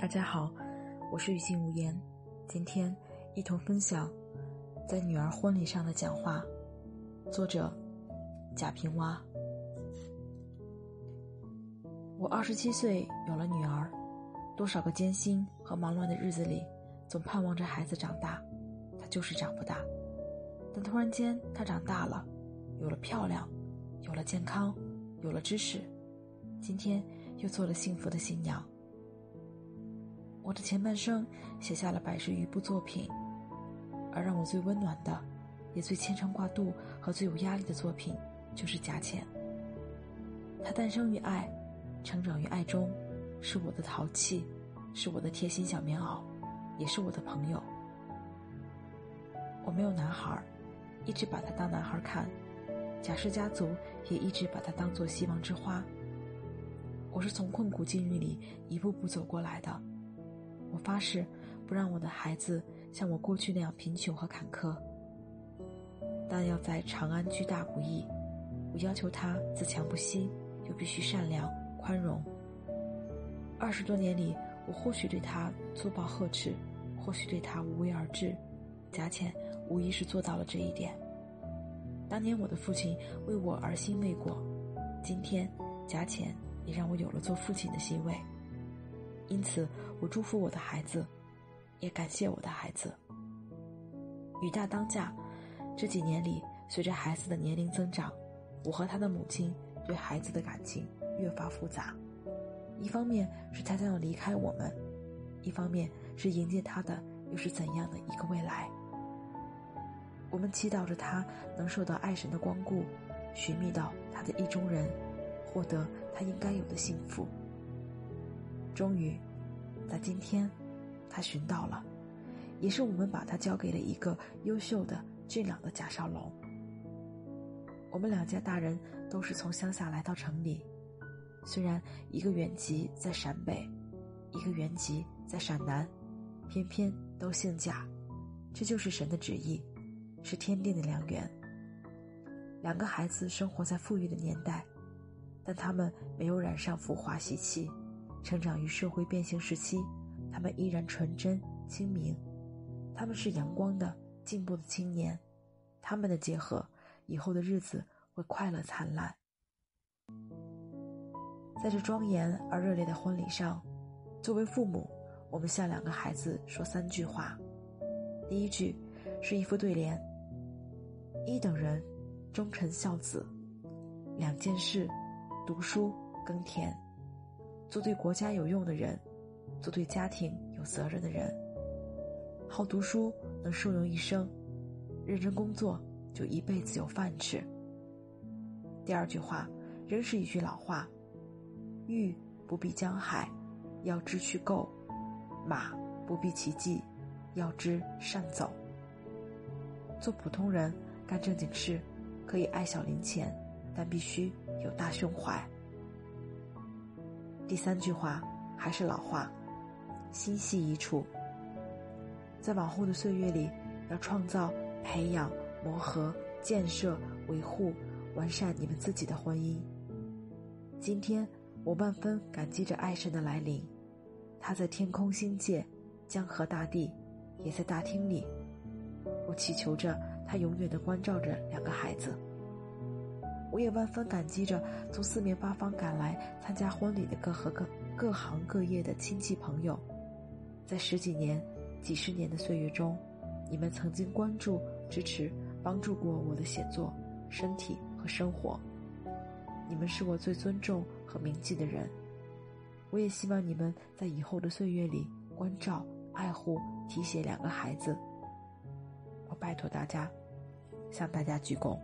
大家好，我是雨静无言，今天一同分享在女儿婚礼上的讲话。作者贾平凹。我二十七岁有了女儿，多少个艰辛和忙乱的日子里，总盼望着孩子长大，她就是长不大。但突然间，她长大了，有了漂亮，有了健康，有了知识，今天又做了幸福的新娘。我的前半生写下了百十余部作品，而让我最温暖的，也最牵肠挂肚和最有压力的作品，就是《贾浅》。他诞生于爱，成长于爱中，是我的淘气，是我的贴心小棉袄，也是我的朋友。我没有男孩，一直把他当男孩看，贾氏家族也一直把他当做希望之花。我是从困苦境遇里一步步走过来的。我发誓，不让我的孩子像我过去那样贫穷和坎坷。但要在长安居大不易，我要求他自强不息，又必须善良宽容。二十多年里，我或许对他粗暴呵斥，或许对他无为而治，贾浅无疑是做到了这一点。当年我的父亲为我而欣慰过，今天贾浅也让我有了做父亲的欣慰。因此，我祝福我的孩子，也感谢我的孩子。雨大当嫁，这几年里，随着孩子的年龄增长，我和他的母亲对孩子的感情越发复杂。一方面是他将要离开我们，一方面是迎接他的又是怎样的一个未来。我们祈祷着他能受到爱神的光顾，寻觅到他的意中人，获得他应该有的幸福。终于，在今天，他寻到了，也是我们把他交给了一个优秀的、俊朗的贾少龙。我们两家大人都是从乡下来到城里，虽然一个原籍在陕北，一个原籍在陕南，偏偏都姓贾，这就是神的旨意，是天定的良缘。两个孩子生活在富裕的年代，但他们没有染上浮华习气。成长于社会变形时期，他们依然纯真清明，他们是阳光的进步的青年，他们的结合，以后的日子会快乐灿烂。在这庄严而热烈的婚礼上，作为父母，我们向两个孩子说三句话。第一句是一副对联：一等人，忠臣孝子；两件事，读书耕田。做对国家有用的人，做对家庭有责任的人。好读书能受用一生，认真工作就一辈子有饭吃。第二句话仍是一句老话：玉不避江海，要知去够；马不避奇迹，要知善走。做普通人干正经事，可以爱小零钱，但必须有大胸怀。第三句话还是老话，心系一处。在往后的岁月里，要创造、培养、磨合、建设、维护、完善你们自己的婚姻。今天我万分感激着爱神的来临，他在天空星界、江河大地，也在大厅里。我祈求着他永远的关照着两个孩子。我也万分感激着从四面八方赶来参加婚礼的各和各各行各业的亲戚朋友，在十几年、几十年的岁月中，你们曾经关注、支持、帮助过我的写作、身体和生活。你们是我最尊重和铭记的人。我也希望你们在以后的岁月里关照、爱护、提携两个孩子。我拜托大家，向大家鞠躬。